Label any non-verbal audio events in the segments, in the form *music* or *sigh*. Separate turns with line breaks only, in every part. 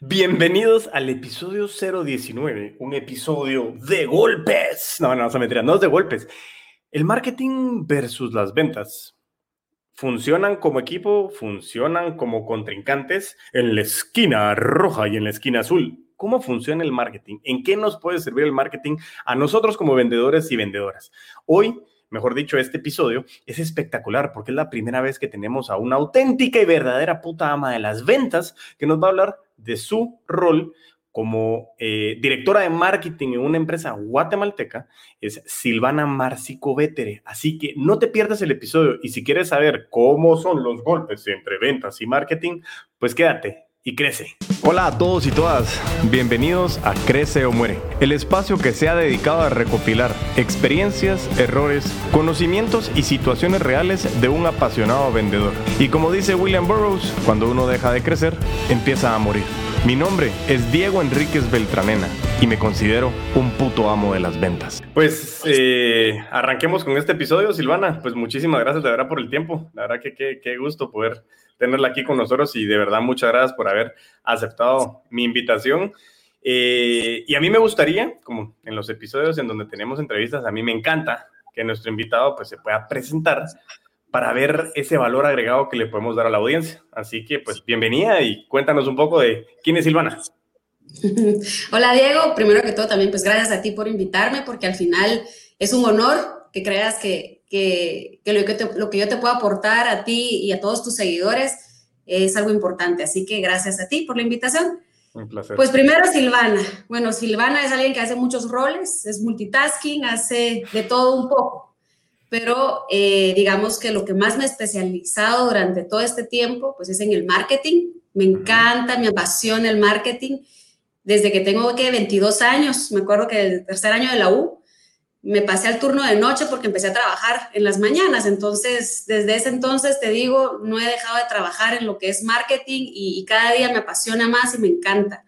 Bienvenidos al episodio 019, un episodio de golpes. No, no, se me no es de golpes. El marketing versus las ventas. ¿Funcionan como equipo? ¿Funcionan como contrincantes? En la esquina roja y en la esquina azul. ¿Cómo funciona el marketing? ¿En qué nos puede servir el marketing a nosotros como vendedores y vendedoras? Hoy mejor dicho, este episodio es espectacular porque es la primera vez que tenemos a una auténtica y verdadera puta ama de las ventas que nos va a hablar de su rol como eh, directora de marketing en una empresa guatemalteca, es Silvana Marcico Vétere. Así que no te pierdas el episodio y si quieres saber cómo son los golpes entre ventas y marketing, pues quédate y crece.
Hola a todos y todas, bienvenidos a Crece o Muere, el espacio que se ha dedicado a recopilar experiencias, errores, conocimientos y situaciones reales de un apasionado vendedor. Y como dice William Burroughs, cuando uno deja de crecer, empieza a morir. Mi nombre es Diego Enríquez Beltranena y me considero un puto amo de las ventas.
Pues eh, arranquemos con este episodio, Silvana. Pues muchísimas gracias de verdad por el tiempo. La verdad que qué gusto poder tenerla aquí con nosotros y de verdad muchas gracias por haber aceptado mi invitación. Eh, y a mí me gustaría, como en los episodios en donde tenemos entrevistas, a mí me encanta que nuestro invitado pues se pueda presentar para ver ese valor agregado que le podemos dar a la audiencia. Así que pues bienvenida y cuéntanos un poco de quién es Silvana. *laughs*
Hola Diego, primero que todo también pues gracias a ti por invitarme porque al final es un honor que creas que, que, lo, que lo, que yo te puedo aportar a ti y a todos tus seguidores es algo importante. Así que gracias a ti por la invitación.
Un placer.
Pues primero Silvana. Bueno, Silvana es alguien que hace muchos roles, es multitasking, hace de todo un poco. Pero eh, digamos que lo que más me he especializado durante todo este tiempo, pues es en el marketing. Me encanta, me apasiona el marketing. Desde que tengo que 22 años, me acuerdo que el tercer año de la U, me pasé al turno de noche porque empecé a trabajar en las mañanas. Entonces, desde ese entonces, te digo, no he dejado de trabajar en lo que es marketing y, cada día me apasiona más y me encanta.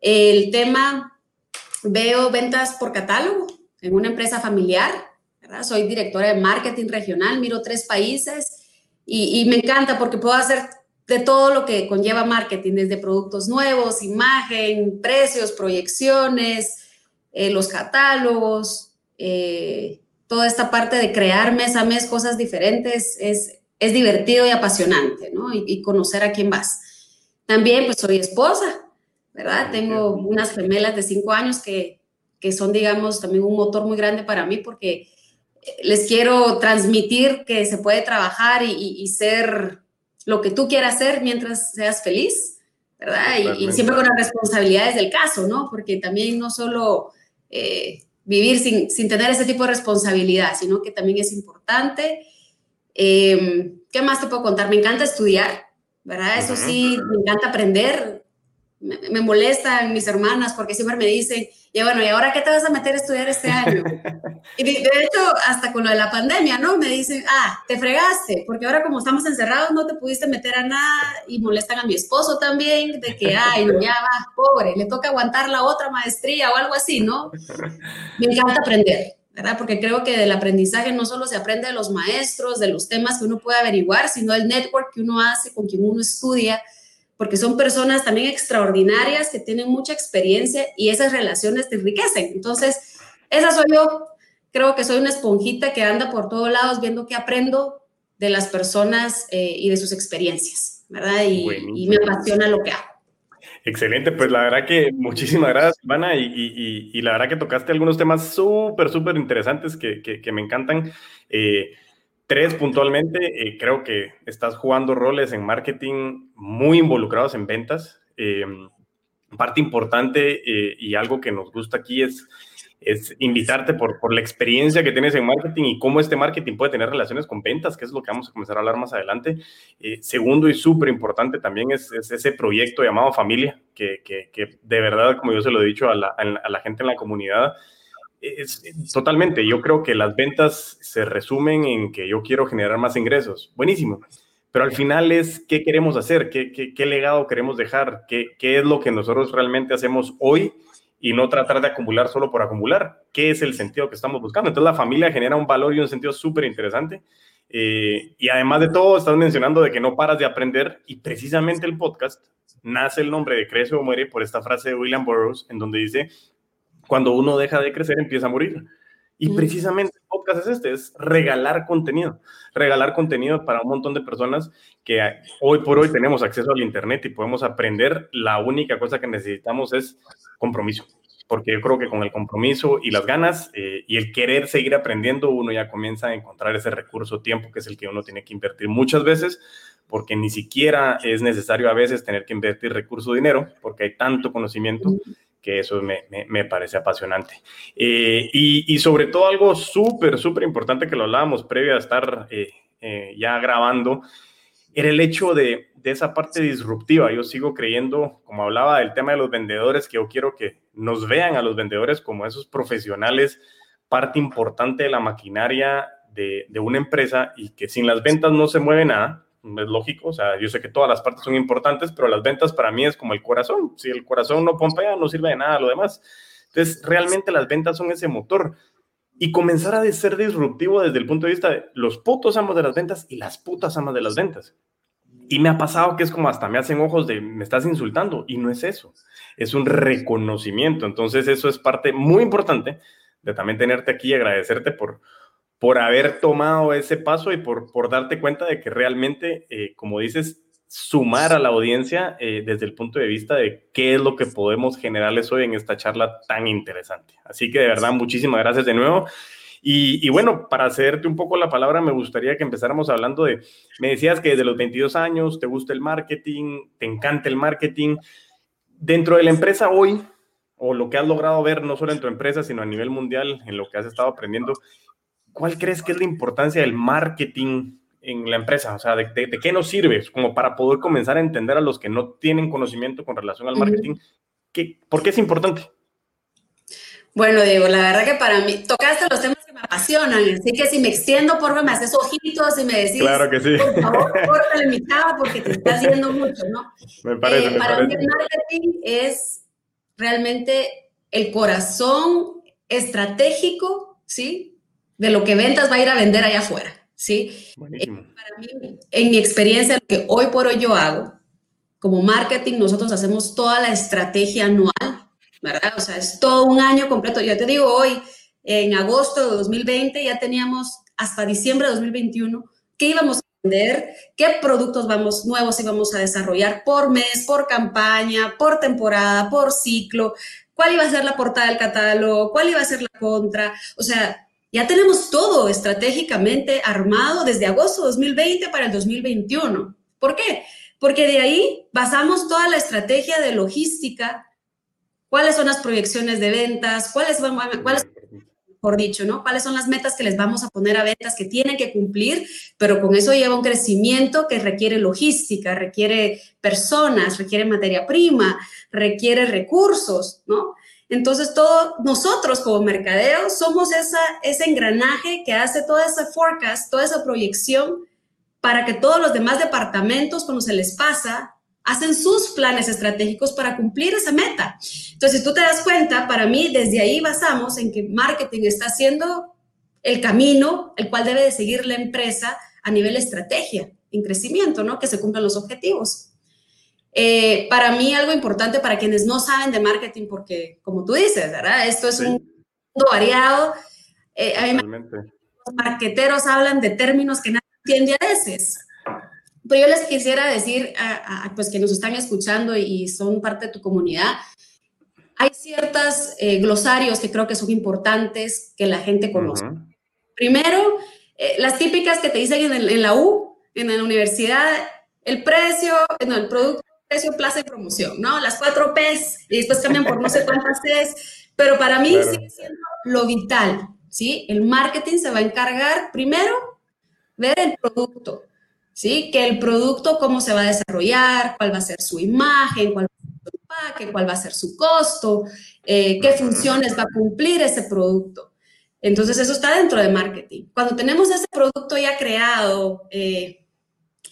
El tema, veo ventas por catálogo en una empresa familiar, ¿verdad? Soy directora de marketing regional, miro tres países y, me encanta porque puedo hacer de todo lo que conlleva marketing, desde productos nuevos, imagen, precios, proyecciones, eh, los catálogos, eh, toda esta parte de crear mes a mes cosas diferentes es, es divertido y apasionante, ¿no? Y, conocer a quién vas. También, pues soy esposa, ¿verdad? Tengo unas gemelas de cinco años que, que son, digamos, también un motor muy grande para mí porque les quiero transmitir que se puede trabajar y, y, ser lo que tú quieras ser mientras seas feliz, ¿verdad? Y, siempre con las responsabilidades del caso, ¿no? Porque también no solo eh, vivir sin, sin, tener ese tipo de responsabilidad, sino que también es importante. Em, ¿Qué más te puedo contar? Me encanta estudiar, ¿verdad? Eso sí, me encanta aprender. Me, me molestan mis hermanas porque siempre me dicen, y bueno, ¿y ahora qué te vas a meter a estudiar este año? *laughs* Y de, hecho, hasta con lo de la pandemia, ¿no? Me dicen, ah, te fregaste, porque ahora como estamos encerrados no te pudiste meter a nada y molestan a mi esposo también, de que, *laughs* ay, ya va, pobre, le toca aguantar la otra maestría o algo así, ¿no? Me encanta aprender, ¿verdad? Porque creo que del aprendizaje no solo se aprende de los maestros, de los temas que uno puede averiguar, sino el network que uno hace con quien uno estudia porque son personas también extraordinarias que tienen mucha experiencia y esas relaciones te enriquecen. Entonces, esa soy yo. Creo que soy una esponjita que anda por todos lados viendo qué aprendo de las personas eh, y de sus experiencias, ¿verdad? Y, me apasiona lo que hago.
Excelente, pues la verdad que muchísimas gracias, Ivana, y, la verdad que tocaste algunos temas súper, súper interesantes que, que, me encantan. Eh, Tres, puntualmente, eh, creo que estás jugando roles en marketing muy involucrados en ventas. Eh, parte importante eh, y algo que nos gusta aquí es, es invitarte por, por la experiencia que tienes en marketing y cómo este marketing puede tener relaciones con ventas, que es lo que vamos a comenzar a hablar más adelante. segundo y súper importante también es, ese proyecto llamado familia, que, que, que, de verdad, como yo se lo he dicho a la, a la gente en la comunidad, es, totalmente, yo creo que las ventas se resumen en que yo quiero generar más ingresos. Buenísimo. Pero al final es qué queremos hacer, qué, qué, legado queremos dejar, ¿Qué, qué es lo que nosotros realmente hacemos hoy y no tratar de acumular solo por acumular. ¿Qué es el sentido que estamos buscando? Entonces la familia genera un valor y un sentido súper interesante. Eh, y además de todo, estás mencionando de que no paras de aprender y precisamente el podcast nace el nombre de Crece o Muere por esta frase de William Burroughs en donde dice, cuando uno deja de crecer empieza a morir. Y precisamente el podcast es este, es regalar contenido, regalar contenido para un montón de personas que hoy por hoy tenemos acceso al Internet y podemos aprender. La única cosa que necesitamos es compromiso, porque yo creo que con el compromiso y las ganas eh, y el querer seguir aprendiendo, uno ya comienza a encontrar ese recurso tiempo que es el que uno tiene que invertir muchas veces, porque ni siquiera es necesario a veces tener que invertir recurso dinero, porque hay tanto conocimiento que eso me, me, parece apasionante. Eh, y, y, sobre todo algo súper, súper importante que lo hablábamos previo a estar eh, eh, ya grabando, era el hecho de, de, esa parte disruptiva. Yo sigo creyendo, como hablaba del tema de los vendedores, que yo quiero que nos vean a los vendedores como esos profesionales, parte importante de la maquinaria de, de una empresa y que sin las ventas no se mueve nada es lógico, o sea, yo sé que todas las partes son importantes, pero las ventas para mí es como el corazón. Si el corazón no pompea, no sirve de nada lo demás. Entonces, realmente las ventas son ese motor. Y comenzar a ser disruptivo desde el punto de vista de los putos amos de las ventas y las putas amas de las ventas. Y me ha pasado que es como hasta me hacen ojos de me estás insultando y no es eso, es un reconocimiento. Entonces eso es parte muy importante de también tenerte aquí y agradecerte por, por haber tomado ese paso y por, por darte cuenta de que realmente, eh, como dices, sumar a la audiencia eh, desde el punto de vista de qué es lo que podemos generarles hoy en esta charla tan interesante. Así que de verdad, muchísimas gracias de nuevo. Y, y, bueno, para hacerte un poco la palabra, me gustaría que empezáramos hablando de, me decías que desde los 22 años te gusta el marketing, te encanta el marketing. Dentro de la empresa hoy, o lo que has logrado ver, no solo en tu empresa, sino a nivel mundial, en lo que has estado aprendiendo, ¿cuál crees que es la importancia del marketing en la empresa? O sea, ¿de, qué nos sirve? Como para poder comenzar a entender a los que no tienen conocimiento con relación al marketing, ¿qué, ¿por qué es importante?
Bueno, Diego, la verdad que para mí tocaste los temas que me apasionan, así que si me extiendo, por favor, me haces ojitos y me decís,
claro que sí.
por favor, córtale mi chava porque te está haciendo mucho, ¿no?
Me parece, eh,
para mí el marketing es realmente el corazón estratégico, ¿sí? De lo que ventas va a ir a vender allá afuera, ¿sí? Eh, para mí, en mi experiencia, lo que hoy por hoy yo hago, como marketing, nosotros hacemos toda la estrategia anual, ¿verdad? O sea, es todo un año completo. Yo te digo, hoy, en agosto de 2020, ya teníamos hasta diciembre de 2021, qué íbamos a vender, qué productos vamos, nuevos íbamos a desarrollar por mes, por campaña, por temporada, por ciclo, cuál iba a ser la portada del catálogo, cuál iba a ser la contra. O sea, ya tenemos todo estratégicamente armado desde agosto de 2020 para el 2021. ¿Por qué? Porque de ahí basamos toda la estrategia de logística, cuáles son las proyecciones de ventas, cuáles van, cuáles por dicho, ¿no? ¿Cuáles son las metas que les vamos a poner a ventas que tienen que cumplir? Pero con eso lleva un crecimiento que requiere logística, requiere personas, requiere materia prima, requiere recursos, ¿no? Entonces, todos nosotros como mercadeo somos esa, ese engranaje que hace toda esa forecast, toda esa proyección para que todos los demás departamentos, cuando se les pasa, hacen sus planes estratégicos para cumplir esa meta. Entonces, si tú te das cuenta, para mí, desde ahí basamos en que marketing está haciendo el camino el cual debe de seguir la empresa a nivel estrategia, en crecimiento, ¿no? Que se cumplan los objetivos. Eh, para mí algo importante para quienes no saben de marketing, porque como tú dices, ¿verdad? Esto es un mundo variado. Eh, los marqueteros hablan de términos que nadie entiende a veces. Pero yo les quisiera decir a, pues que nos están escuchando y son parte de tu comunidad, hay ciertos eh, glosarios que creo que son importantes que la gente conozca. Primero, las típicas que te dicen en, en, la U, en la universidad, el precio, no, el producto precio, plaza y promoción, ¿no? Las cuatro P's y después cambian por no sé cuántas C's, pero para mí sigue siendo lo vital, ¿sí? El marketing se va a encargar primero ver el producto, ¿sí? Que el producto, cómo se va a desarrollar, cuál va a ser su imagen, cuál va a ser su empaque, cuál va a ser su costo, eh, qué funciones va a cumplir ese producto. Entonces, eso está dentro de marketing. Cuando tenemos ese producto ya creado, eh,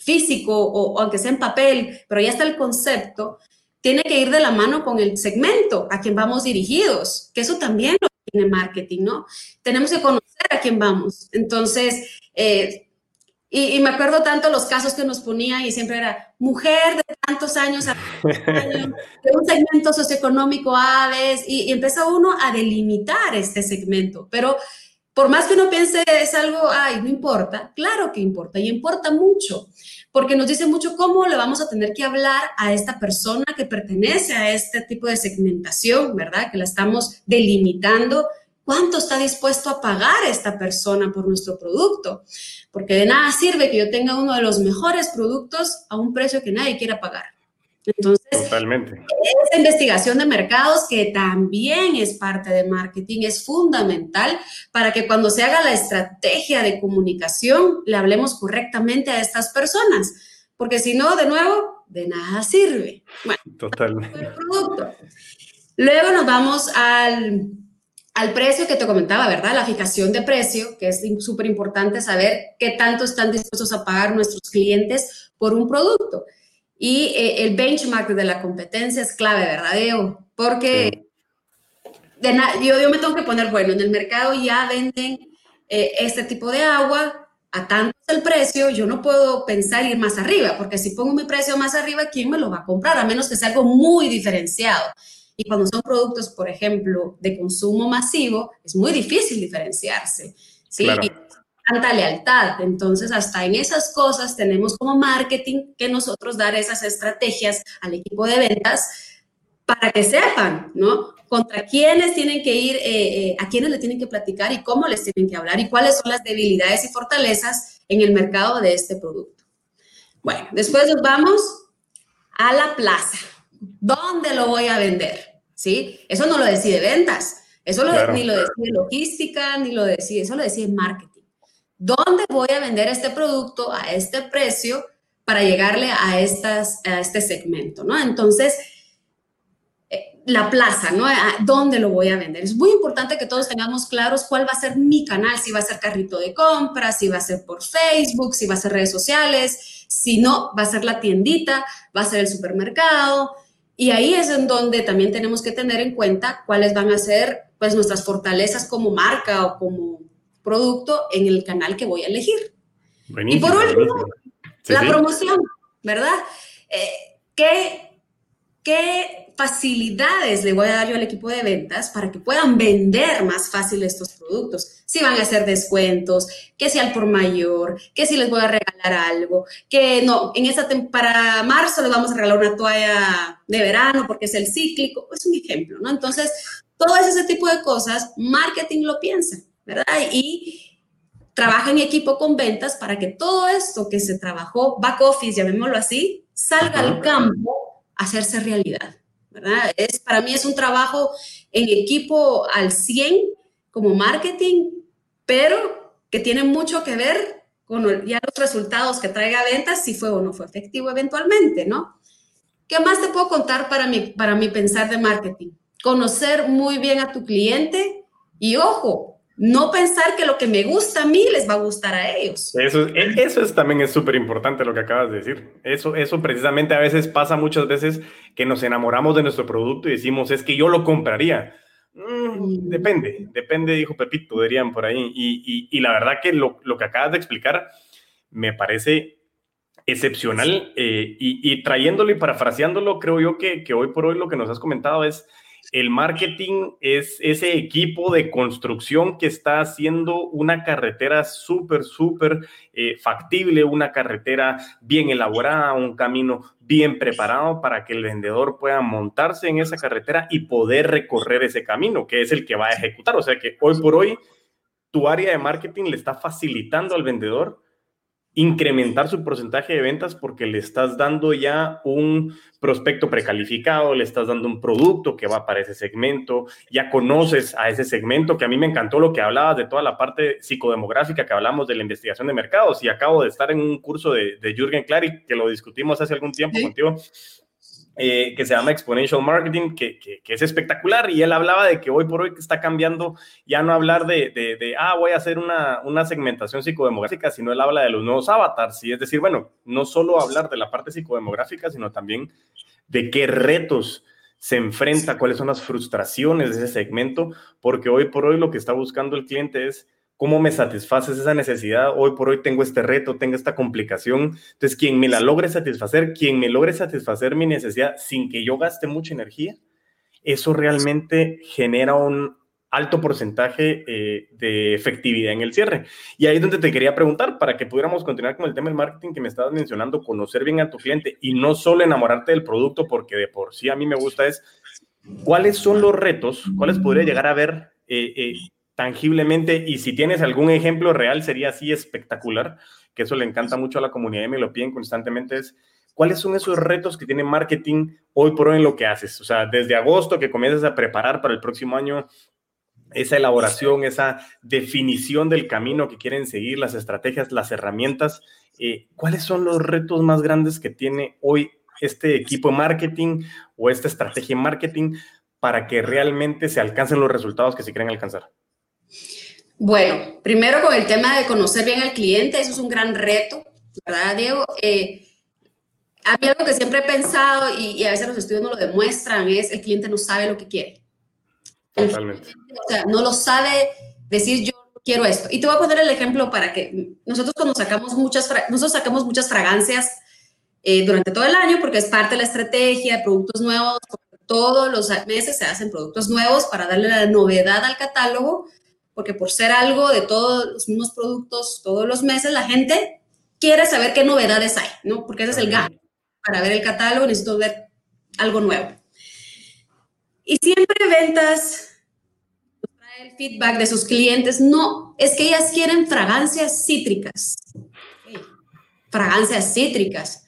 físico o, aunque sea en papel, pero ya está el concepto, tiene que ir de la mano con el segmento a quien vamos dirigidos, que eso también lo tiene marketing, ¿no? Tenemos que conocer a quién vamos. Entonces, eh, Y, me acuerdo tanto los casos que nos ponían y siempre era mujer de tantos años, *laughs* de un segmento socioeconómico A, y, y empieza uno a delimitar este segmento. Pero por más que uno piense es algo, ay, no importa, claro que importa y importa mucho, porque nos dice mucho cómo le vamos a tener que hablar a esta persona que pertenece a este tipo de segmentación, ¿verdad? Que la estamos delimitando ¿Cuánto está dispuesto a pagar esta persona por nuestro producto? Porque de nada sirve que yo tenga uno de los mejores productos a un precio que nadie quiera pagar. Entonces,
Totalmente.
esa investigación de mercados que también es parte de marketing es fundamental para que cuando se haga la estrategia de comunicación le hablemos correctamente a estas personas, porque si no, de nuevo, de nada sirve. Bueno,
Totalmente.
Luego nos vamos al al precio que te comentaba, ¿verdad? La fijación de precio, que es súper importante saber qué tanto están dispuestos a pagar nuestros clientes por un producto. Y eh, el benchmark de la competencia es clave, ¿verdad, Diego? Porque de yo, yo me tengo que poner, bueno, en el mercado ya venden eh, este tipo de agua, a tanto el precio, yo no puedo pensar ir más arriba, porque si pongo mi precio más arriba, ¿quién me lo va a comprar? A menos que sea algo muy diferenciado. Y cuando son productos, por ejemplo, de consumo masivo, es muy difícil diferenciarse. ¿sí? Claro. Tanta lealtad. Entonces, hasta en esas cosas tenemos como marketing que nosotros dar esas estrategias al equipo de ventas para que sepan, ¿no? Contra quiénes tienen que ir, eh, eh, a quiénes le tienen que platicar y cómo les tienen que hablar y cuáles son las debilidades y fortalezas en el mercado de este producto. Bueno, después nos vamos a la plaza. ¿Dónde lo voy a vender? ¿sí? Eso no lo decide ventas, eso ni lo decide logística, ni lo decide, eso lo decide marketing. ¿Dónde voy a vender este producto a este precio para llegarle a, estas, a este segmento, ¿no? Entonces, eh, la plaza, ¿no? ¿Dónde lo voy a vender? Es muy importante que todos tengamos claros cuál va a ser mi canal, si va a ser carrito de compras, si va a ser por Facebook, si va a ser redes sociales, si no, va a ser la tiendita, va a ser el supermercado, y ahí es en donde también tenemos que tener en cuenta cuáles van a ser pues, nuestras fortalezas como marca o como producto en el canal que voy a elegir. y por último, la promoción, ¿verdad? Eh, ¿qué, ¿Qué facilidades le voy a dar yo al equipo de ventas para que puedan vender más fácil estos productos. Si van a hacer descuentos, que sea al por mayor, que si les voy a regalar algo, que no, en esa para marzo les vamos a regalar una toalla de verano porque es el cíclico, es un ejemplo, ¿no? Entonces, todo ese tipo de cosas, marketing lo piensa, ¿verdad? Y trabaja en equipo con ventas para que todo esto que se trabajó, back office, llamémoslo así, salga al campo a hacerse realidad. ¿verdad? Es, para mí es un trabajo en equipo al 100 como marketing, pero que tiene mucho que ver con ya los resultados que traiga ventas, si fue o no fue efectivo eventualmente, ¿no? ¿Qué más te puedo contar para mi, para mi pensar de marketing? Conocer muy bien a tu cliente y ojo, no pensar que lo que me gusta a mí les va a gustar a ellos.
Eso, eso es, también es súper importante lo que acabas de decir. Eso, eso precisamente a veces pasa muchas veces que nos enamoramos de nuestro producto y decimos, es que yo lo compraría. Mm, depende, depende, dijo Pepito, dirían por ahí. Y, y, la verdad que lo, lo, que acabas de explicar me parece excepcional eh, y, y, trayéndolo y parafraseándolo, creo yo que, que hoy por hoy lo que nos has comentado es el marketing es ese equipo de construcción que está haciendo una carretera súper, súper eh, factible, una carretera bien elaborada, un camino bien preparado para que el vendedor pueda montarse en esa carretera y poder recorrer ese camino, que es el que va a ejecutar. O sea que hoy por hoy tu área de marketing le está facilitando al vendedor incrementar su porcentaje de ventas porque le estás dando ya un prospecto precalificado, le estás dando un producto que va para ese segmento, ya conoces a ese segmento, que a mí me encantó lo que hablabas de toda la parte psicodemográfica que hablamos de la investigación de mercados y acabo de estar en un curso de, de Jürgen Clary que lo discutimos hace algún tiempo contigo eh, que se llama Exponential Marketing, que, que, es espectacular. Y él hablaba de que hoy por hoy está cambiando ya no hablar de, de, ah, voy a hacer una, una, segmentación psicodemográfica, sino él habla de los nuevos avatars. Y es decir, bueno, no solo hablar de la parte psicodemográfica, sino también de qué retos se enfrenta, cuáles son las frustraciones de ese segmento, porque hoy por hoy lo que está buscando el cliente es ¿Cómo me satisfaces esa necesidad? Hoy por hoy tengo este reto, tengo esta complicación. Entonces, quien me la logre satisfacer, quien me logre satisfacer mi necesidad sin que yo gaste mucha energía, eso realmente genera un alto porcentaje eh, de efectividad en el cierre. Y ahí es donde te quería preguntar, para que pudiéramos continuar con el tema del marketing que me estabas mencionando, conocer bien a tu cliente y no solo enamorarte del producto, porque de por sí a mí me gusta es, ¿cuáles son los retos? ¿Cuáles podría llegar a ver eh, eh, tangiblemente y si tienes algún ejemplo real sería así espectacular, que eso le encanta mucho a la comunidad y me lo piden constantemente, es cuáles son esos retos que tiene marketing hoy por hoy en lo que haces. O sea, desde agosto que comienzas a preparar para el próximo año esa elaboración, esa definición del camino que quieren seguir, las estrategias, las herramientas. Eh, ¿Cuáles son los retos más grandes que tiene hoy este equipo marketing o esta estrategia marketing para que realmente se alcancen los resultados que se quieren alcanzar?
Bueno, primero con el tema de conocer bien al cliente, eso es un gran reto, ¿verdad, Diego? Eh, a mí algo que siempre he pensado y, a veces los estudios no lo demuestran es el cliente no sabe lo que quiere. Totalmente. O sea, no lo sabe decir yo quiero esto. Y te voy a poner el ejemplo para que nosotros cuando sacamos muchas, nosotros sacamos muchas fragancias eh, durante todo el año porque es parte de la estrategia de productos nuevos. Todos los meses se hacen productos nuevos para darle la novedad al catálogo porque por ser algo de todos los mismos productos todos los meses, la gente quiere saber qué novedades hay, ¿no? Porque ese es el gap. Para ver el catálogo necesito ver algo nuevo. Y siempre ventas el feedback de sus clientes, no, es que ellas quieren fragancias cítricas. Fragancias cítricas.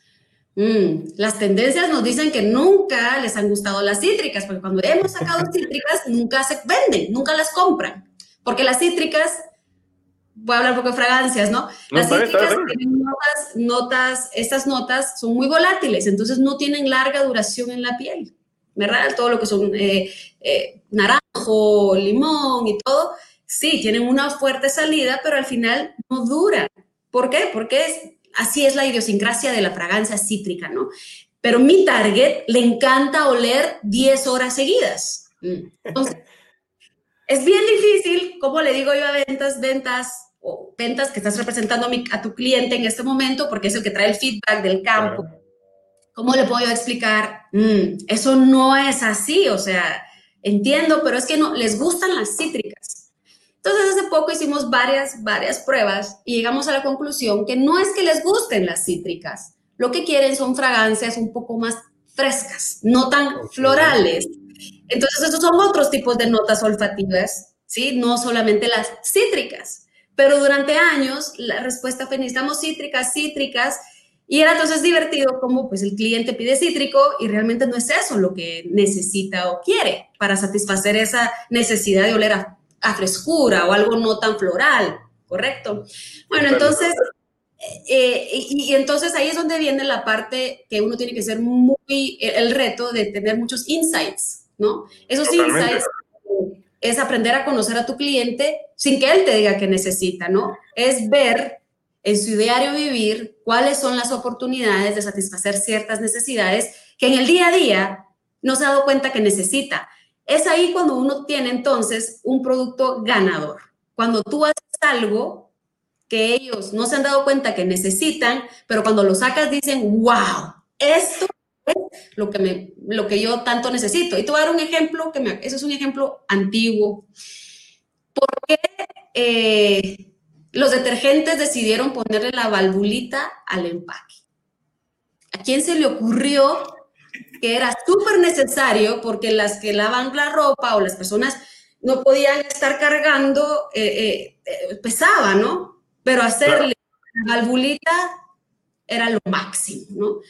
Mm, las tendencias nos dicen que nunca les han gustado las cítricas, porque cuando hemos sacado *laughs* cítricas nunca se venden, nunca las compran. Porque las cítricas, voy a hablar un poco de fragancias, ¿no? Las cítricas tienen notas, notas, estas notas son muy volátiles, entonces no tienen larga duración en la piel, ¿verdad? Todo lo que son eh, eh, naranjo, limón y todo, sí, tienen una fuerte salida, pero al final no duran. ¿Por qué? Porque es, así es la idiosincrasia de la fragancia cítrica, ¿no? Pero mi target le encanta oler 10 horas seguidas. Mm. Entonces, es bien difícil, como le digo yo a ventas, ventas o ventas que estás representando a, tu cliente en este momento, porque es el que trae el feedback del campo. ¿Cómo le puedo explicar? Mm, eso no es así, o sea, entiendo, pero es que no, les gustan las cítricas. Entonces, hace poco hicimos varias, varias pruebas y llegamos a la conclusión que no es que les gusten las cítricas, lo que quieren son fragancias un poco más frescas, no tan florales, entonces, esos son otros tipos de notas olfativas, ¿sí? No solamente las cítricas. Pero durante años, la respuesta fue, necesitamos cítricas, cítricas, y era entonces divertido como pues el cliente pide cítrico y realmente no es eso lo que necesita o quiere para satisfacer esa necesidad de oler a, frescura o algo no tan floral, ¿correcto? Bueno, entonces, eh, y, y, entonces ahí es donde viene la parte que uno tiene que ser muy, el reto de tener muchos insights, ¿no? Esos insights es aprender a conocer a tu cliente sin que él te diga que necesita, ¿no? Es ver en su diario vivir cuáles son las oportunidades de satisfacer ciertas necesidades que en el día a día no se ha dado cuenta que necesita. Es ahí cuando uno tiene entonces un producto ganador. Cuando tú haces algo que ellos no se han dado cuenta que necesitan, pero cuando lo sacas dicen, wow, esto lo que, me, lo que yo tanto necesito. Y te voy a dar un ejemplo, que me, ese es un ejemplo antiguo. ¿Por qué eh, los detergentes decidieron ponerle la valvulita al empaque? ¿A quién se le ocurrió que era súper necesario porque las que lavan la ropa o las personas no podían estar cargando, eh, eh, pesaba, ¿no? Pero hacerle la valvulita era lo máximo, ¿no?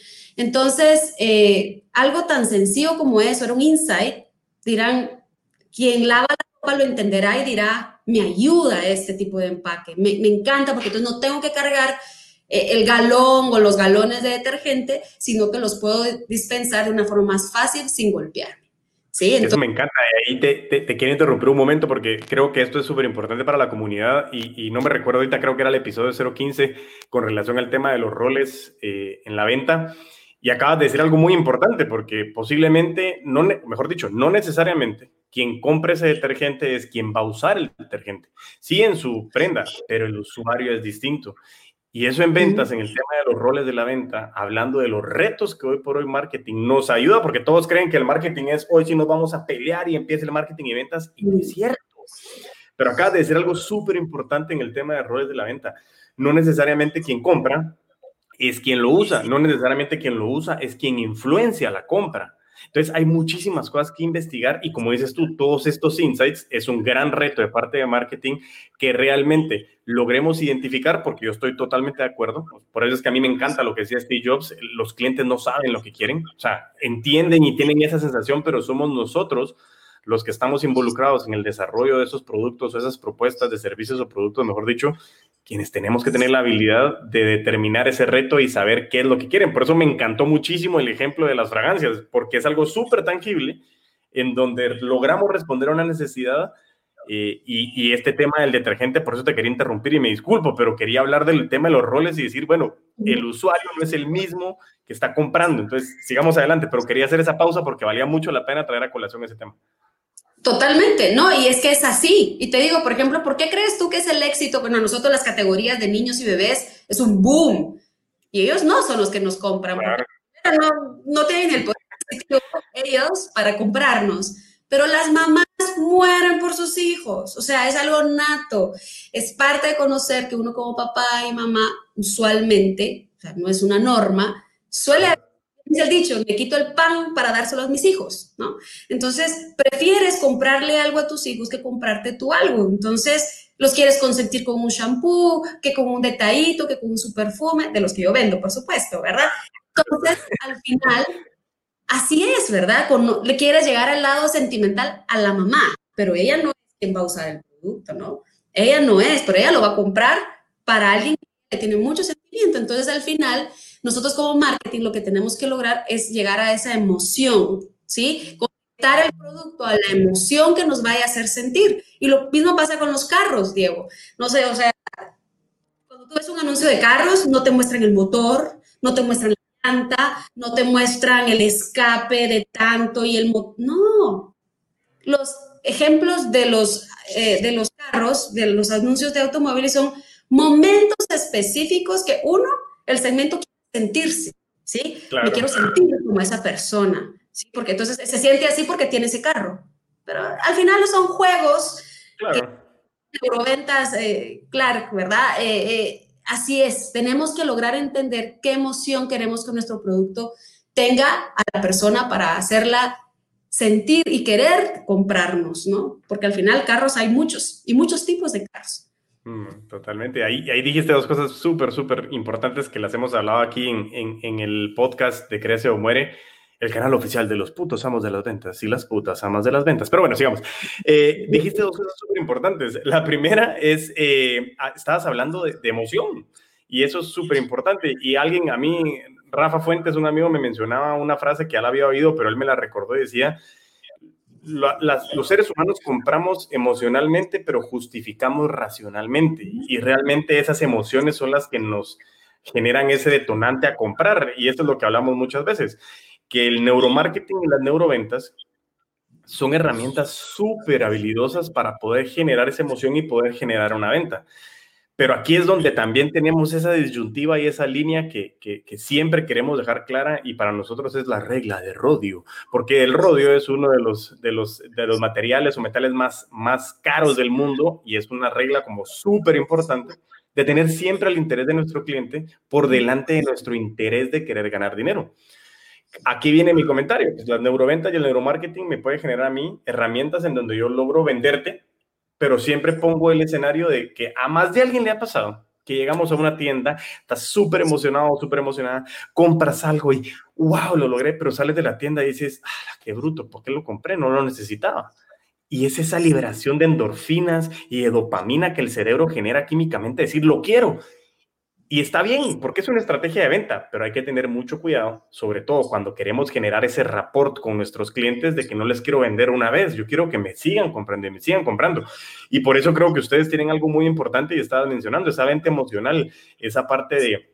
Entonces, eh, algo tan sencillo como eso, era un insight, dirán, quien lava la ropa lo entenderá y dirá, me ayuda este tipo de empaque, me, encanta porque entonces no tengo que cargar eh, el galón o los galones de detergente, sino que los puedo dispensar de una forma más fácil sin golpear.
Sí, Eso me encanta. Y ahí te, te, quiero interrumpir un momento porque creo que esto es súper importante para la comunidad y, y, no me recuerdo ahorita, creo que era el episodio 015 con relación al tema de los roles eh, en la venta. Y acabas de decir algo muy importante porque posiblemente, no, mejor dicho, no necesariamente quien compre ese detergente es quien va a usar el detergente. Sí, en su prenda, pero el usuario es distinto. Y eso en ventas, en el tema de los roles de la venta, hablando de los retos que hoy por hoy marketing nos ayuda, porque todos creen que el marketing es hoy si nos vamos a pelear y empieza el marketing y ventas, y no es cierto. Pero acá de decir algo súper importante en el tema de roles de la venta. No necesariamente quien compra es quien lo usa, no necesariamente quien lo usa es quien influencia la compra. Entonces, hay muchísimas cosas que investigar y como dices tú, todos estos insights es un gran reto de parte de marketing que realmente logremos identificar, porque yo estoy totalmente de acuerdo. Por eso es que a mí me encanta lo que decía Steve Jobs, los clientes no saben lo que quieren, o sea, entienden y tienen esa sensación, pero somos nosotros los que estamos involucrados en el desarrollo de esos productos o esas propuestas de servicios o productos, mejor dicho, quienes tenemos que tener la habilidad de determinar ese reto y saber qué es lo que quieren. Por eso me encantó muchísimo el ejemplo de las fragancias, porque es algo súper tangible en donde logramos responder a una necesidad eh, y, este tema del detergente, por eso te quería interrumpir y me disculpo, pero quería hablar del tema de los roles y decir, bueno, el usuario no es el mismo que está comprando, entonces sigamos adelante, pero quería hacer esa pausa porque valía mucho la pena traer a colación ese tema.
Totalmente, ¿no? Y es que es así. Y te digo, por ejemplo, ¿por qué crees tú que es el éxito? Bueno, nosotros las categorías de niños y bebés es un boom. Y ellos no son los que nos compran. No, no tienen el poder ellos para comprarnos. Pero las mamás mueren por sus hijos. O sea, es algo nato. Es parte de conocer que uno como papá y mamá usualmente, o sea, no es una norma, suele el dicho, me quito el pan para dárselo a mis hijos, ¿no? Entonces, prefieres comprarle algo a tus hijos que comprarte tú algo. Entonces, los quieres consentir con un shampoo, que con un detallito, que con un su perfume, de los que yo vendo, por supuesto, ¿verdad? Entonces, al final, así es, ¿verdad? Cuando le quieres llegar al lado sentimental a la mamá, pero ella no es quien va a usar el producto, ¿no? Ella no es, pero ella lo va a comprar para alguien que tiene mucho sentimiento. Entonces, al final, nosotros como marketing lo que tenemos que lograr es llegar a esa emoción, ¿sí? Conectar el producto a la emoción que nos vaya a hacer sentir. Y lo mismo pasa con los carros, Diego. No sé, o sea, cuando tú ves un anuncio de carros, no te muestran el motor, no te muestran la llanta, no te muestran el escape de tanto y el. No. Los ejemplos de los, eh, de los carros, de los anuncios de automóviles son momentos específicos que uno, el segmento sentirse, ¿sí? Me quiero sentir como esa persona, ¿sí? Porque entonces se siente así porque tiene ese carro. Pero al final no son juegos. Claro. Euroventas, eh, Clark, ¿verdad? Eh, eh, así es, tenemos que lograr entender qué emoción queremos que nuestro producto tenga a la persona para hacerla sentir y querer comprarnos, ¿no? Porque al final carros hay muchos y muchos tipos de carros.
Mm, totalmente. Ahí, ahí dijiste dos cosas súper, súper importantes que las hemos hablado aquí en, en, el podcast de Crece o Muere, el canal oficial de los putos amos de las ventas y las putas amas de las ventas. Pero bueno, sigamos. Eh, dijiste dos cosas súper importantes. La primera es, eh, ah, estabas hablando de, emoción y eso es súper importante. Y alguien, a mí, Rafa Fuentes, un amigo, me mencionaba una frase que ya la había oído, pero él me la recordó y decía, los seres humanos compramos emocionalmente, pero justificamos racionalmente. Y realmente esas emociones son las que nos generan ese detonante a comprar. Y esto es lo que hablamos muchas veces, que el neuromarketing y las neuroventas son herramientas súper habilidosas para poder generar esa emoción y poder generar una venta. Pero aquí es donde también tenemos esa disyuntiva y esa línea que, siempre queremos dejar clara y para nosotros es la regla de rodio, porque el rodio es uno de los, materiales o metales más, más caros del mundo y es una regla como súper importante de tener siempre el interés de nuestro cliente por delante de nuestro interés de querer ganar dinero. Aquí viene mi comentario, pues las neuroventas y el neuromarketing me puede generar a mí herramientas en donde yo logro venderte pero siempre pongo el escenario de que a más de alguien le ha pasado que llegamos a una tienda, estás súper emocionado, súper emocionada, compras algo y wow, lo logré, pero sales de la tienda y dices, ah, qué bruto, ¿por qué lo compré? No lo necesitaba. Y es esa liberación de endorfinas y de dopamina que el cerebro genera químicamente, decir, lo quiero. Y está bien, porque es una estrategia de venta, pero hay que tener mucho cuidado, sobre todo cuando queremos generar ese rapport con nuestros clientes de que no les quiero vender una vez, yo quiero que me sigan comprando, me sigan comprando. Y por eso creo que ustedes tienen algo muy importante y estaba mencionando, esa venta emocional, esa parte de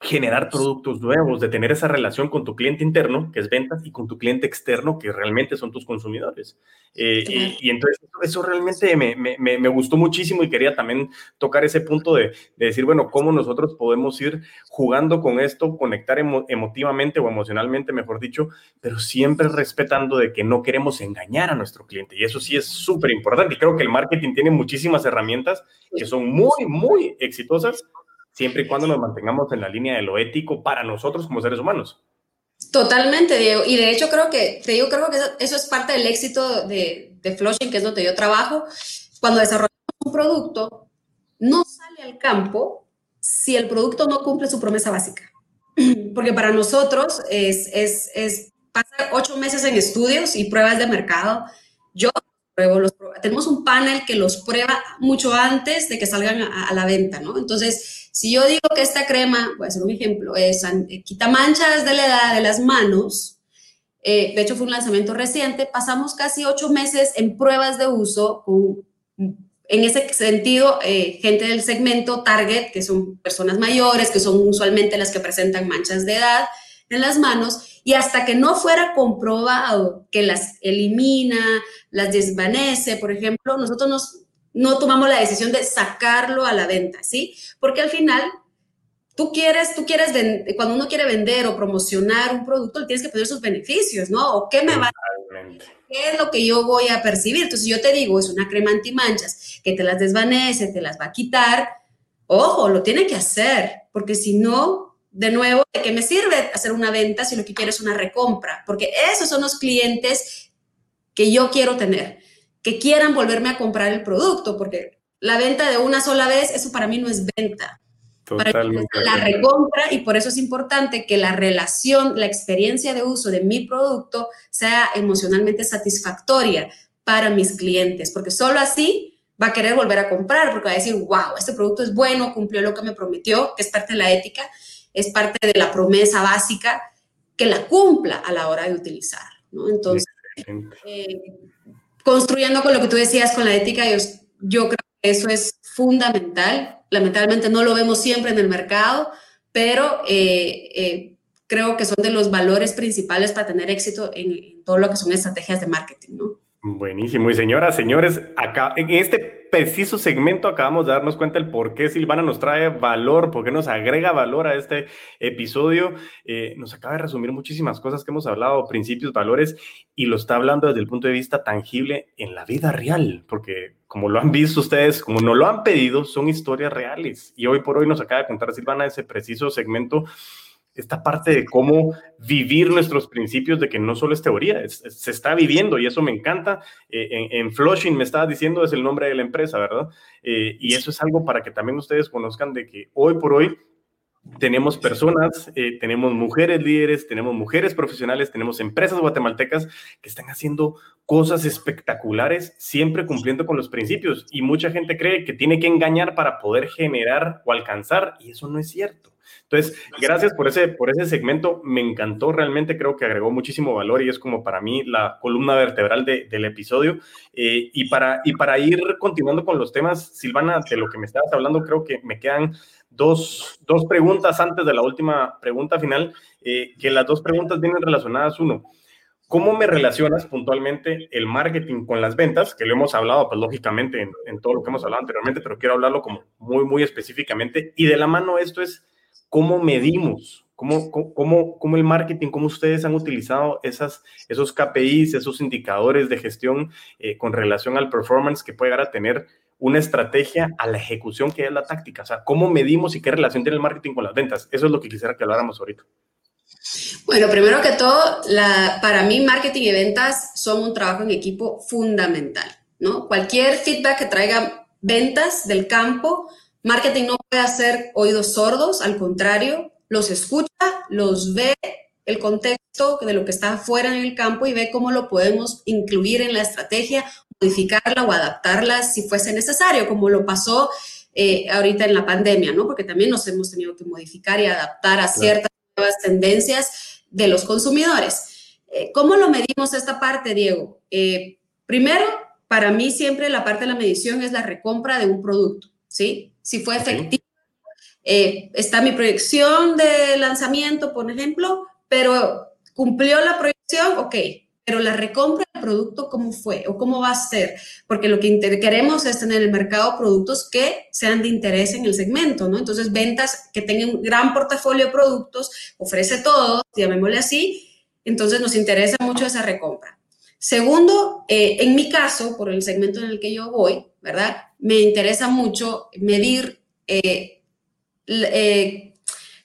generar productos nuevos, de tener esa relación con tu cliente interno, que es ventas, y con tu cliente externo, que realmente son tus consumidores. Eh, y, entonces eso realmente me, me, me, gustó muchísimo y quería también tocar ese punto de, de, decir, bueno, cómo nosotros podemos ir jugando con esto, conectar emotivamente o emocionalmente, mejor dicho, pero siempre respetando de que no queremos engañar a nuestro cliente. Y eso sí es súper importante. Y creo que el marketing tiene muchísimas herramientas que son muy, muy exitosas siempre y cuando nos mantengamos en la línea de lo ético para nosotros como seres humanos.
Totalmente, Diego. Y de hecho creo que, te digo, creo que eso es parte del éxito de, de Flushing, que es donde yo trabajo. Cuando desarrollamos un producto, no sale al campo si el producto no cumple su promesa básica. *clears throat* Porque para nosotros es, es, es pasar ocho meses en estudios y pruebas de mercado. Yo pruebo los, tenemos un panel que los prueba mucho antes de que salgan a, a la venta, ¿no? Entonces, si yo digo que esta crema, voy a hacer un ejemplo, es, eh, quita manchas de la edad de las manos, eh, de hecho fue un lanzamiento reciente, pasamos casi ocho meses en pruebas de uso en ese sentido, eh, gente del segmento target, que son personas mayores, que son usualmente las que presentan manchas de edad en las manos, y hasta que no fuera comprobado que las elimina, las desvanece, por ejemplo, nosotros nos no tomamos la decisión de sacarlo a la venta, ¿sí? Porque al final tú quieres, tú quieres cuando uno quiere vender o promocionar un producto, tienes que pedir sus beneficios, ¿no? O qué me va a ¿Qué es lo que yo voy a percibir? Entonces yo te digo, es una crema antimanchas que te las desvanece, te las va a quitar. Ojo, lo tiene que hacer, porque si no, de nuevo, ¿de qué me sirve hacer una venta si lo que quiero es una recompra? Porque esos son los clientes que yo quiero tener que quieran volverme a comprar el producto, porque la venta de una sola vez, eso para mí no es venta. Totalmente. la recompra y por eso es importante que la relación, la experiencia de uso de mi producto sea emocionalmente satisfactoria para mis clientes, porque solo así va a querer volver a comprar, porque va a decir, wow, este producto es bueno, cumplió lo que me prometió, que es parte de la ética, es parte de la promesa básica, que la cumpla a la hora de utilizar. ¿no? Entonces, construyendo con lo que tú decías con la ética, yo, yo creo que eso es fundamental. Lamentablemente no lo vemos siempre en el mercado, pero eh, eh, creo que son de los valores principales para tener éxito en, en, todo lo que son estrategias de marketing, ¿no?
Buenísimo. Y señoras, señores, acá en este preciso segmento acabamos de darnos cuenta el por qué Silvana nos trae valor, por qué nos agrega valor a este episodio. Eh, nos acaba de resumir muchísimas cosas que hemos hablado, principios, valores, y lo está hablando desde el punto de vista tangible en la vida real, porque como lo han visto ustedes, como nos lo han pedido, son historias reales. Y hoy por hoy nos acaba de contar Silvana ese preciso segmento esta parte de cómo vivir nuestros principios, de que no solo es teoría, se está viviendo y eso me encanta. Eh, en, Flushing me estaba diciendo es el nombre de la empresa, ¿verdad? Eh, y eso es algo para que también ustedes conozcan de que hoy por hoy tenemos personas, eh, tenemos mujeres líderes, tenemos mujeres profesionales, tenemos empresas guatemaltecas que están haciendo cosas espectaculares, siempre cumpliendo con los principios. Y mucha gente cree que tiene que engañar para poder generar o alcanzar, y eso no es cierto. Entonces, gracias por ese, por ese segmento. Me encantó realmente, creo que agregó muchísimo valor y es como para mí la columna vertebral del episodio. Eh, y, para, y para ir continuando con los temas, Silvana, de lo que me estabas hablando, creo que me quedan dos, dos preguntas antes de la última pregunta final, eh, que las dos preguntas vienen relacionadas. Uno, ¿Cómo me relacionas puntualmente el marketing con las ventas? Que lo hemos hablado, pues lógicamente, en, en, todo lo que hemos hablado anteriormente, pero quiero hablarlo como muy, muy específicamente. Y de la mano esto es, ¿cómo medimos? ¿Cómo, cómo, cómo el marketing, cómo ustedes han utilizado esas, esos KPIs, esos indicadores de gestión eh, con relación al performance que puede llegar a tener una estrategia a la ejecución que es la táctica? O sea, ¿cómo medimos y qué relación tiene el marketing con las ventas? Eso es lo que quisiera que habláramos ahorita.
Bueno, primero que todo, la, para mí marketing y ventas son un trabajo en equipo fundamental, ¿no? Cualquier feedback que traiga ventas del campo Marketing no puede hacer oídos sordos, al contrario, los escucha, los ve el contexto de lo que está fuera en el campo y ve cómo lo podemos incluir en la estrategia, modificarla o adaptarla si fuese necesario, como lo pasó eh, ahorita en la pandemia, ¿no? Porque también nos hemos tenido que modificar y adaptar a ciertas nuevas tendencias de los consumidores. Eh, ¿Cómo lo medimos esta parte, Diego? Eh, primero, para mí siempre la parte de la medición es la recompra de un producto, ¿sí? Si fue efectivo, eh, está mi proyección de lanzamiento, por ejemplo, pero cumplió la proyección, ok, pero la recompra del producto, ¿cómo fue o cómo va a ser? Porque lo que queremos es tener en el mercado productos que sean de interés en el segmento, ¿no? Entonces, ventas que tengan un gran portafolio de productos, ofrece todo, llamémosle así, entonces nos interesa mucho esa recompra. Segundo, eh, en mi caso, por el segmento en el que yo voy, ¿verdad? Me interesa mucho medir eh, eh,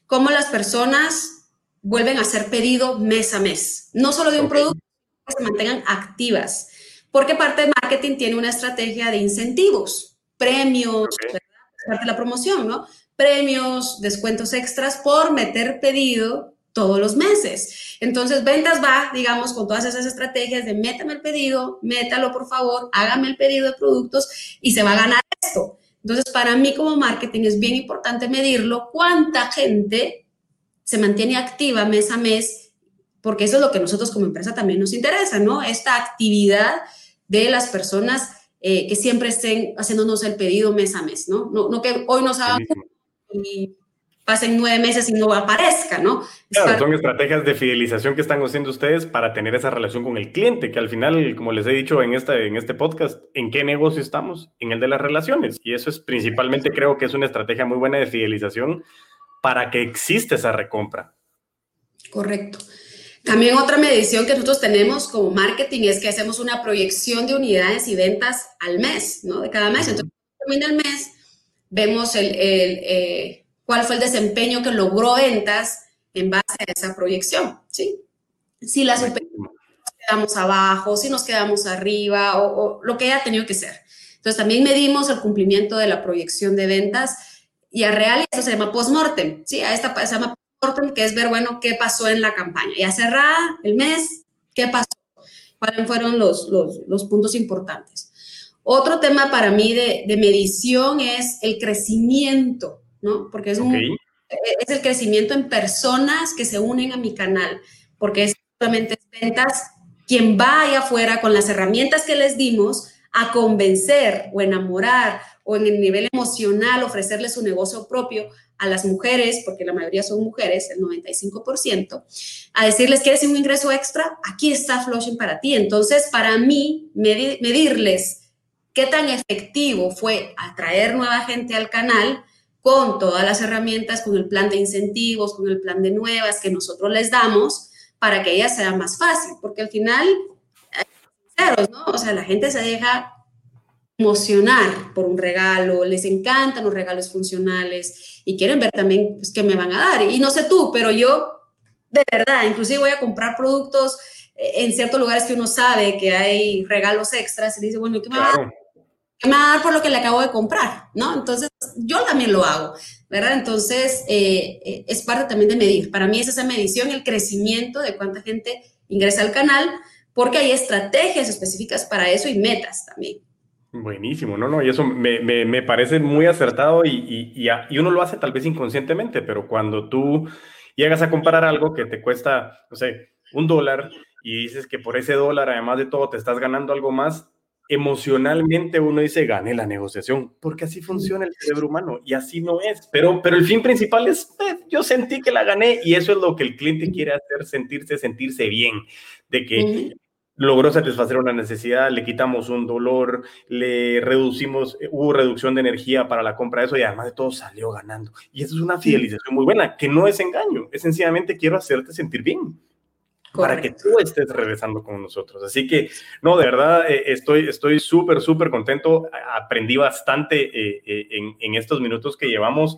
cómo las personas vuelven a hacer pedido mes a mes, no solo de un producto, que se mantengan activas, porque parte de marketing tiene una estrategia de incentivos, premios, parte de la promoción, ¿no? Premios, descuentos extras por meter pedido todos los meses. Entonces, ventas va, digamos, con todas esas estrategias de métame el pedido, métalo por favor, hágame el pedido de productos y se va a ganar esto. Entonces, para mí como marketing es bien importante medirlo, cuánta gente se mantiene activa mes a mes, porque eso es lo que nosotros como empresa también nos interesa, ¿no? Esta actividad de las personas eh, que siempre estén haciéndonos el pedido mes a mes, ¿no? No, no que hoy nos hagan y pasen nueve meses y no aparezca, ¿no?
Claro, son estrategias de fidelización que están haciendo ustedes para tener esa relación con el cliente, que al final, como les he dicho en, esta, en este podcast, ¿en qué negocio estamos? En el de las relaciones. Y eso es principalmente, creo que es una estrategia muy buena de fidelización para que exista esa recompra.
Correcto. También otra medición que nosotros tenemos como marketing es que hacemos una proyección de unidades y ventas al mes, ¿no? De cada mes. Entonces, termina el mes, vemos el, el eh, cuál fue el desempeño que logró ventas en base a esa proyección, ¿sí? Si la superamos, nos quedamos abajo, si nos quedamos arriba o, lo que haya tenido que ser. Entonces también medimos el cumplimiento de la proyección de ventas y a real eso se llama post-mortem, ¿sí? A esta se llama post-mortem que es ver, bueno, qué pasó en la campaña. Y a cerrar el mes, ¿qué pasó? ¿Cuáles fueron los, los, los puntos importantes? Otro tema para mí de, de medición es el crecimiento ¿no? Porque es, es el crecimiento en personas que se unen a mi canal, porque es solamente ventas quien va allá afuera con las herramientas que les dimos a convencer o enamorar o en el nivel emocional ofrecerle su negocio propio a las mujeres, porque la mayoría son mujeres, el 95%, a decirles, ¿quieres un ingreso extra? Aquí está Flushing para ti. Entonces, para mí, medirles qué tan efectivo fue atraer nueva gente al canal con todas las herramientas, con el plan de incentivos, con el plan de nuevas que nosotros les damos para que ella sea más fácil, porque al final, ¿no? O sea, la gente se deja emocionar por un regalo, les encantan los regalos funcionales y quieren ver también pues, qué me van a dar. Y no sé tú, pero yo, de verdad, inclusive voy a comprar productos eh, en ciertos lugares que uno sabe que hay regalos extras y dice, bueno, ¿qué me va a dar? Me va a dar por lo que le acabo de comprar, ¿no? Entonces, yo también lo hago, ¿verdad? Entonces, eh, eh, es parte también de medir. Para mí es esa medición, el crecimiento de cuánta gente ingresa al canal, porque hay estrategias específicas para eso y metas también.
Buenísimo, no, no, y eso me, me, me parece muy acertado y, y, y, uno lo hace tal vez inconscientemente, pero cuando tú llegas a comprar algo que te cuesta, no sé, un dólar y dices que por ese dólar, además de todo, te estás ganando algo más, emocionalmente uno dice, gané la negociación, porque así funciona el cerebro humano y así no es. Pero, pero el fin principal es, eh, yo sentí que la gané y eso es lo que el cliente quiere hacer, sentirse, sentirse bien, de que logró satisfacer una necesidad, le quitamos un dolor, le reducimos, eh, hubo reducción de energía para la compra de eso y además de todo salió ganando. Y eso es una fidelización muy buena, que no es engaño, es sencillamente quiero hacerte sentir bien para que tú estés regresando con nosotros. Así que, no, de verdad, eh, estoy estoy súper, súper contento. Aprendí bastante eh, eh, en, en, estos minutos que llevamos.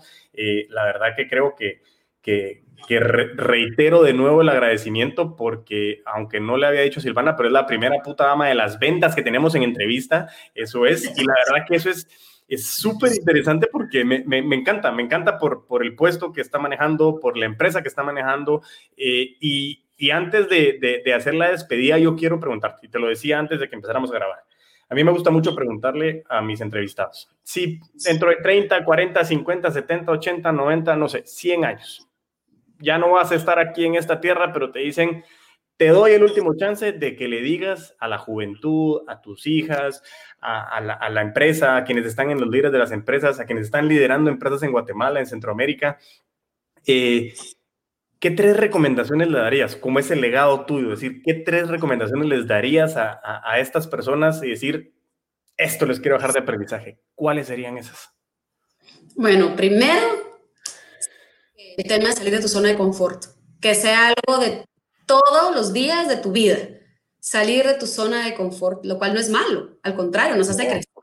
la verdad que creo que, que, que reitero de nuevo el agradecimiento porque, aunque no le había dicho Silvana, pero es la primera puta dama de las ventas que tenemos en entrevista. Eso es. Y la verdad que eso es es súper interesante porque me, me, me, encanta, me encanta por, por el puesto que está manejando, por la empresa que está manejando y, y antes de, de, hacer la despedida, yo quiero preguntarte, y te lo decía antes de que empezáramos a grabar. A mí me gusta mucho preguntarle a mis entrevistados, si dentro de 30, 40, 50, 70, 80, 90, no sé, 100 años, ya no vas a estar aquí en esta tierra, pero te dicen, te doy el último chance de que le digas a la juventud, a tus hijas, a, la, empresa, a quienes están en los líderes de las empresas, a quienes están liderando empresas en Guatemala, en Centroamérica, eh, ¿qué tres recomendaciones le darías? Como es el legado tuyo, es decir, ¿qué tres recomendaciones les darías a, a estas personas y decir, esto les quiero dejar de aprendizaje? ¿Cuáles serían esas?
Bueno, primero, el tema de salir de tu zona de confort, que sea algo de todos los días de tu vida. Salir de tu zona de confort, lo cual no es malo, al contrario, nos hace crecer.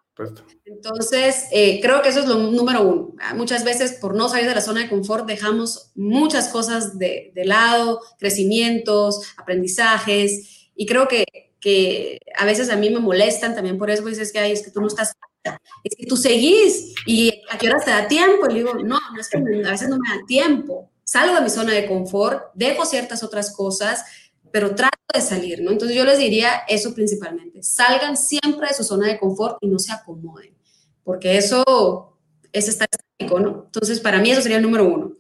Entonces, eh, creo que eso es lo número uno. Ah, muchas veces por no salir de la zona de confort dejamos muchas cosas de, lado, crecimientos, aprendizajes, y creo que, que, a veces a mí me molestan también por eso, dices que, Ay, es que tú no estás, es que tú seguís y a qué hora te da tiempo. Y digo, no, es a veces no me da tiempo salgo de mi zona de confort, dejo ciertas otras cosas, pero trato de salir, ¿no? Entonces yo les diría eso principalmente, salgan siempre de su zona de confort y no se acomoden, porque eso es estar estático, ¿no? Entonces para mí eso sería el número uno.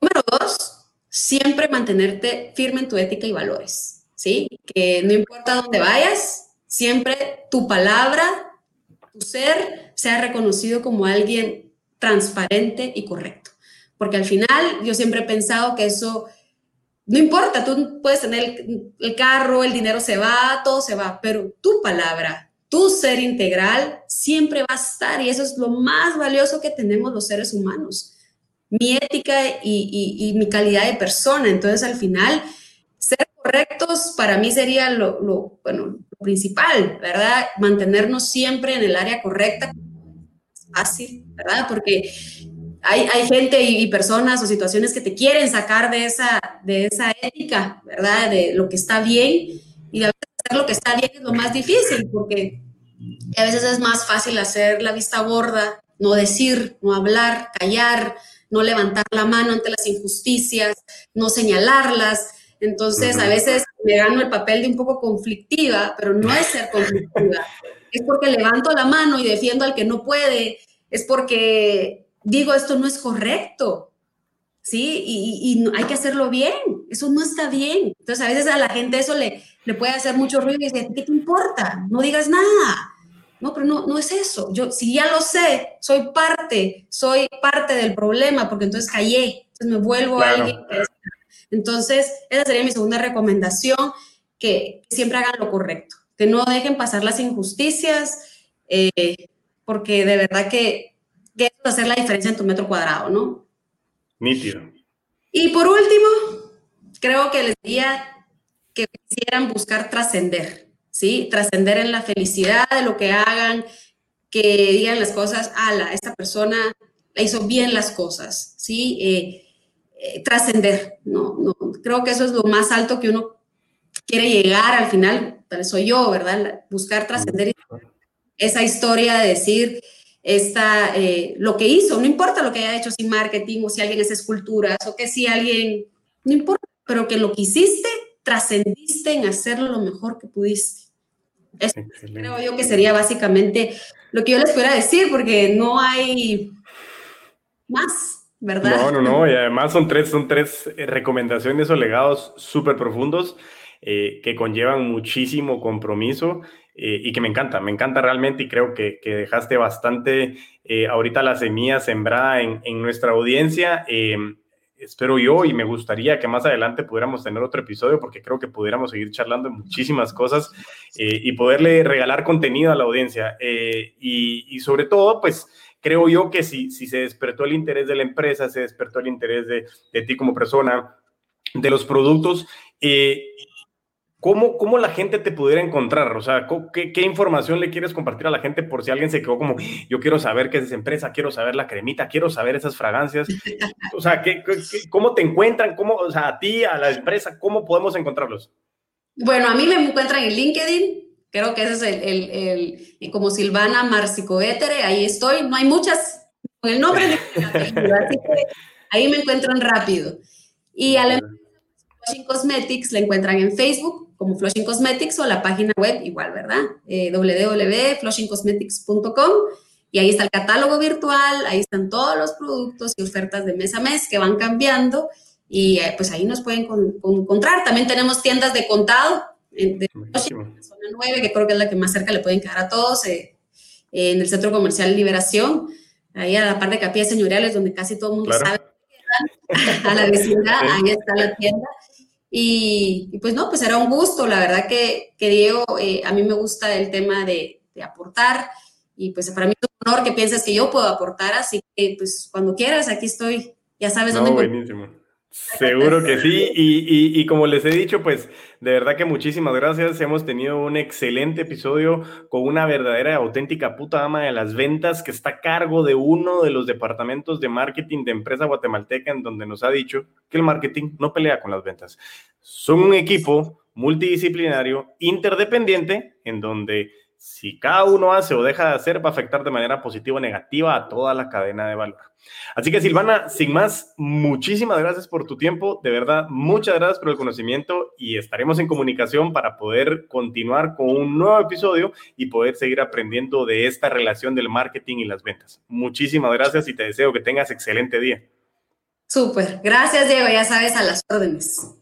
Número dos, siempre mantenerte firme en tu ética y valores, ¿sí? Que no importa dónde vayas, siempre tu palabra, tu ser sea reconocido como alguien transparente y correcto porque al final yo siempre he pensado que eso, no importa, tú puedes tener el, carro, el dinero se va, todo se va, pero tu palabra, tu ser integral siempre va a estar y eso es lo más valioso que tenemos los seres humanos, mi ética y, mi calidad de persona. Entonces al final, ser correctos para mí sería lo, bueno, lo principal, ¿verdad? Mantenernos siempre en el área correcta. Fácil, ¿verdad? Porque hay, gente y, personas o situaciones que te quieren sacar de esa, de esa ética, ¿verdad? De lo que está bien. Y a veces hacer lo que está bien es lo más difícil, porque a veces es más fácil hacer la vista gorda, no decir, no hablar, callar, no levantar la mano ante las injusticias, no señalarlas. Entonces, a veces me gano el papel de un poco conflictiva, pero no es ser conflictiva. Es porque levanto la mano y defiendo al que no puede. Es porque digo, esto no es correcto, ¿sí? Y, hay que hacerlo bien, eso no está bien. Entonces, a veces a la gente eso le, le puede hacer mucho ruido y dice, ¿qué te importa? No digas nada. No, pero no, no es eso. Yo, si ya lo sé, soy parte, soy parte del problema, porque entonces callé, entonces me vuelvo a alguien. Entonces, esa sería mi segunda recomendación, que siempre hagan lo correcto, que no dejen pasar las injusticias, eh, porque de verdad que que es hacer la diferencia en tu metro cuadrado, ¿no?
Nítido.
Y por último, creo que les diría que quisieran buscar trascender, ¿sí? Trascender en la felicidad de lo que hagan, que digan las cosas, ala, esta persona la hizo bien las cosas, ¿sí? Eh, eh, trascender, no, no, creo que eso es lo más alto que uno quiere llegar al final, soy yo, ¿verdad? Buscar trascender esa historia de decir, esta, eh, lo que hizo, no importa lo que haya hecho sin marketing o si alguien hace esculturas o que si alguien, no importa, pero que lo que hiciste, trascendiste en hacerlo lo mejor que pudiste. Eso creo yo que sería básicamente lo que yo les pudiera decir, porque no hay más, ¿verdad?
No, no, no, y además son tres, son tres eh, recomendaciones o legados súper profundos eh, que conllevan muchísimo compromiso eh, y que me encanta, me encanta realmente y creo que, que dejaste bastante eh, ahorita la semilla sembrada en, en nuestra audiencia. Eh, espero yo y me gustaría que más adelante pudiéramos tener otro episodio porque creo que pudiéramos seguir charlando de muchísimas cosas y poderle regalar contenido a la audiencia. Y, y, sobre todo, pues creo yo que si, si se despertó el interés de la empresa, se despertó el interés de, de ti como persona, de los productos, eh, ¿Cómo, ¿Cómo, la gente te pudiera encontrar? O sea, ¿qué, ¿qué, información le quieres compartir a la gente por si alguien se quedó como, yo quiero saber qué es esa empresa, quiero saber la cremita, quiero saber esas fragancias? O sea, ¿qué, cómo te encuentran? ¿Cómo, o sea, a ti, a la empresa, cómo podemos encontrarlos?
Bueno, a mí me encuentran en LinkedIn, creo que ese es el, el, el como Silvana Marcicoetere, ahí estoy, no hay muchas, con el nombre de *laughs* así que ahí me encuentran rápido. Y a la Flushing Cosmetics la encuentran en Facebook como Flushing Cosmetics o la página web igual, ¿verdad? Eh, www.flushingcosmetics.com y ahí está el catálogo virtual, ahí están todos los productos y ofertas de mes a mes que van cambiando y eh, pues ahí nos pueden encontrar. También tenemos tiendas de contado en de zona 9, que creo que es la que más cerca le pueden quedar a todos, eh, en el Centro Comercial Liberación, ahí a la par de Capillas Señoriales, donde casi todo el mundo sabe a la vecindad, ahí está la tienda. Y, pues no, pues era un gusto, la verdad que, que Diego, eh, a mí me gusta el tema de, de, aportar y pues para mí es un honor que pienses que yo puedo aportar, así que pues cuando quieras, aquí estoy, ya sabes
no, dónde. Buenísimo. Seguro que sí. Y, y, como les he dicho, pues de verdad que muchísimas gracias. Hemos tenido un excelente episodio con una verdadera y auténtica puta ama de las ventas que está a cargo de uno de los departamentos de marketing de empresa guatemalteca en donde nos ha dicho que el marketing no pelea con las ventas. Son un equipo multidisciplinario, interdependiente, en donde si cada uno hace o deja de hacer, va a afectar de manera positiva o negativa a toda la cadena de valor. Así que Silvana, sin más, muchísimas gracias por tu tiempo, de verdad, muchas gracias por el conocimiento y estaremos en comunicación para poder continuar con un nuevo episodio y poder seguir aprendiendo de esta relación del marketing y las ventas. Muchísimas gracias y te deseo que tengas excelente día.
Súper, gracias Diego, ya sabes a las órdenes.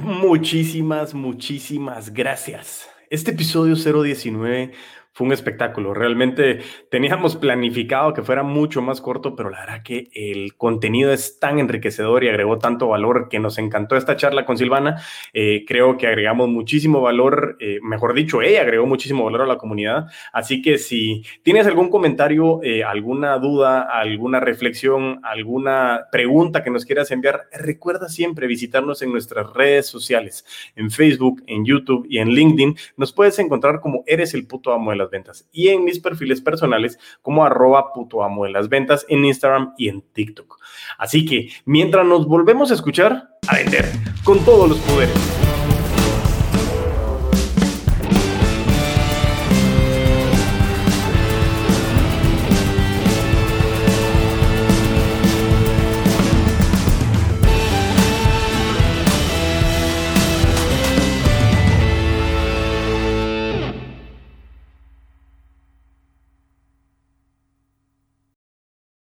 Muchísimas, muchísimas gracias. Este episodio 019 fue un espectáculo. Realmente teníamos planificado que fuera mucho más corto, pero la verdad que el contenido es tan enriquecedor y agregó tanto valor que nos encantó esta charla con Silvana. Eh, creo que agregamos muchísimo valor, eh, mejor dicho, ella agregó muchísimo valor a la comunidad. Así que si tienes algún comentario, eh, alguna duda, alguna reflexión, alguna pregunta que nos quieras enviar, recuerda siempre visitarnos en nuestras redes sociales, en Facebook, en YouTube y en LinkedIn. Nos puedes encontrar como Eres el puto amo de las ventas y en mis perfiles personales como arroba puto amo de las ventas en Instagram y en TikTok. Así que mientras nos volvemos a escuchar, a vender con todos los poderes.